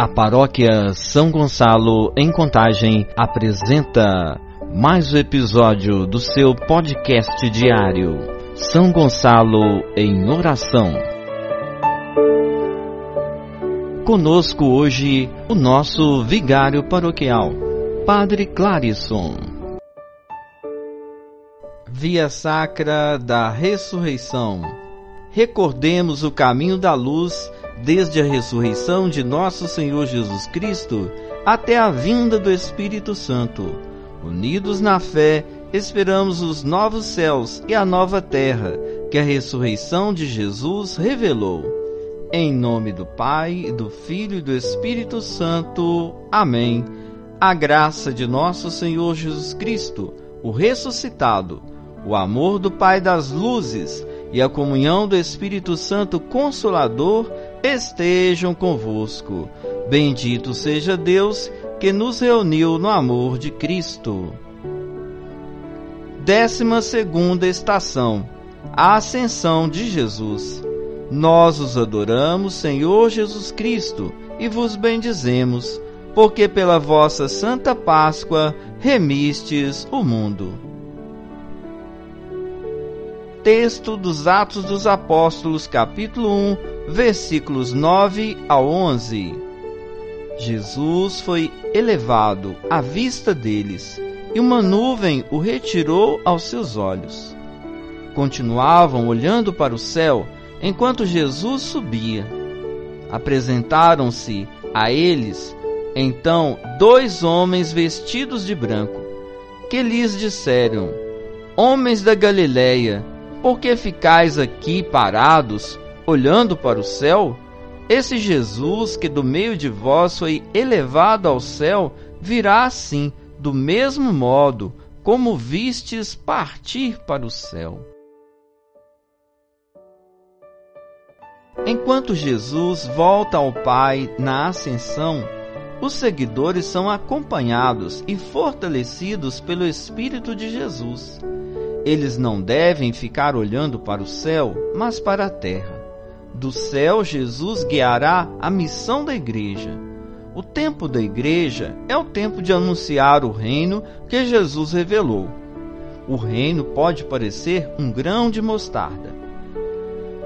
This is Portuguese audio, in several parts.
A paróquia São Gonçalo, em Contagem, apresenta mais um episódio do seu podcast diário. São Gonçalo em Oração. Conosco hoje o nosso vigário paroquial, Padre Clarisson. Via Sacra da Ressurreição. Recordemos o caminho da luz desde a ressurreição de nosso Senhor Jesus Cristo até a vinda do Espírito Santo. Unidos na fé, esperamos os novos céus e a nova terra que a ressurreição de Jesus revelou. Em nome do Pai, do Filho e do Espírito Santo. Amém. A graça de nosso Senhor Jesus Cristo, o ressuscitado, o amor do Pai das luzes e a comunhão do Espírito Santo Consolador estejam convosco. Bendito seja Deus que nos reuniu no amor de Cristo. Décima segunda estação. A ascensão de Jesus. Nós os adoramos, Senhor Jesus Cristo, e vos bendizemos, porque pela vossa santa Páscoa remistes o mundo. Texto dos Atos dos Apóstolos, capítulo 1, versículos 9 a 11. Jesus foi elevado à vista deles, e uma nuvem o retirou aos seus olhos. Continuavam olhando para o céu enquanto Jesus subia. Apresentaram-se a eles, então, dois homens vestidos de branco, que lhes disseram: Homens da Galileia, por que ficais aqui parados? Olhando para o céu, esse Jesus que do meio de vós foi elevado ao céu, virá assim, do mesmo modo como vistes partir para o céu. Enquanto Jesus volta ao Pai na ascensão, os seguidores são acompanhados e fortalecidos pelo Espírito de Jesus. Eles não devem ficar olhando para o céu, mas para a terra. Do céu, Jesus guiará a missão da igreja. O tempo da igreja é o tempo de anunciar o reino que Jesus revelou. O reino pode parecer um grão de mostarda.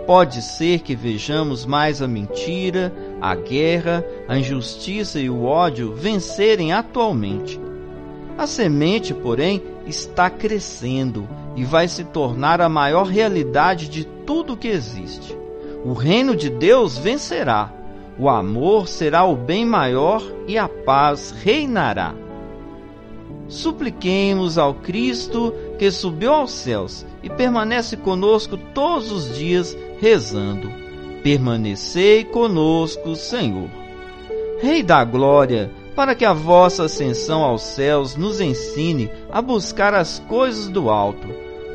Pode ser que vejamos mais a mentira, a guerra, a injustiça e o ódio vencerem atualmente. A semente, porém, está crescendo e vai se tornar a maior realidade de tudo que existe. O reino de Deus vencerá, o amor será o bem maior e a paz reinará. Supliquemos ao Cristo que subiu aos céus e permanece conosco todos os dias, rezando: Permanecei conosco, Senhor. Rei da Glória, para que a vossa ascensão aos céus nos ensine a buscar as coisas do alto,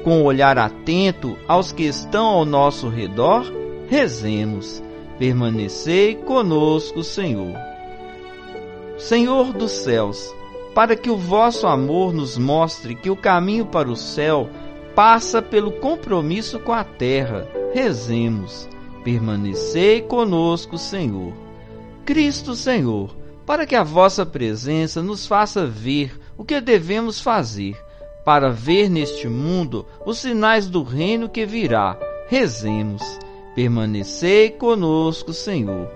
com o olhar atento aos que estão ao nosso redor Rezemos. Permanecei conosco, Senhor. Senhor dos céus, para que o vosso amor nos mostre que o caminho para o céu passa pelo compromisso com a terra. Rezemos. Permanecei conosco, Senhor. Cristo Senhor, para que a vossa presença nos faça ver o que devemos fazer, para ver neste mundo os sinais do reino que virá. Rezemos permanecei conosco, Senhor.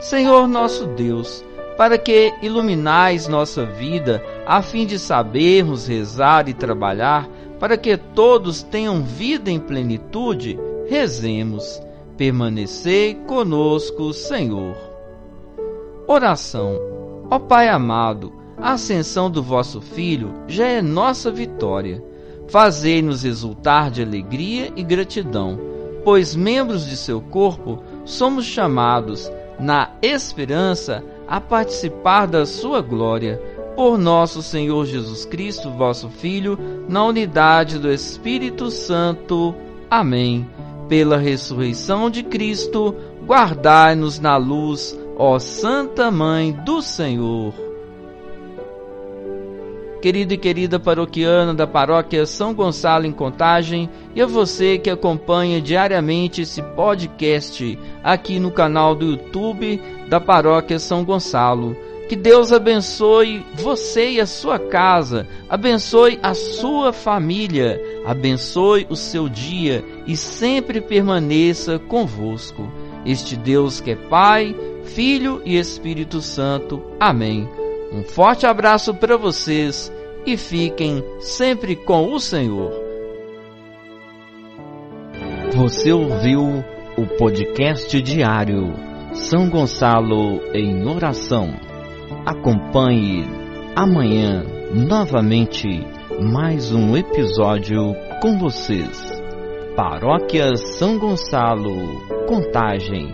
Senhor nosso Deus, para que iluminais nossa vida, a fim de sabermos rezar e trabalhar, para que todos tenham vida em plenitude, rezemos. Permanecei conosco, Senhor. Oração. Ó Pai amado, a ascensão do vosso Filho já é nossa vitória. Fazei-nos exultar de alegria e gratidão pois membros de seu corpo, somos chamados, na esperança, a participar da sua glória, por nosso Senhor Jesus Cristo, vosso Filho, na unidade do Espírito Santo. Amém. Pela ressurreição de Cristo, guardai-nos na luz, ó Santa Mãe do Senhor. Querido e querida paroquiana da paróquia São Gonçalo em Contagem e a você que acompanha diariamente esse podcast aqui no canal do YouTube da paróquia São Gonçalo. Que Deus abençoe você e a sua casa, abençoe a sua família, abençoe o seu dia e sempre permaneça convosco. Este Deus que é Pai, Filho e Espírito Santo. Amém. Um forte abraço para vocês e fiquem sempre com o Senhor. Você ouviu o podcast diário São Gonçalo em Oração. Acompanhe amanhã novamente mais um episódio com vocês. Paróquia São Gonçalo, Contagem,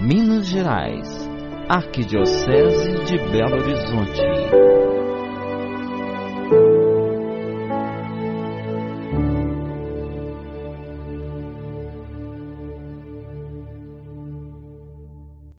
Minas Gerais, Arquidiocese de Belo Horizonte.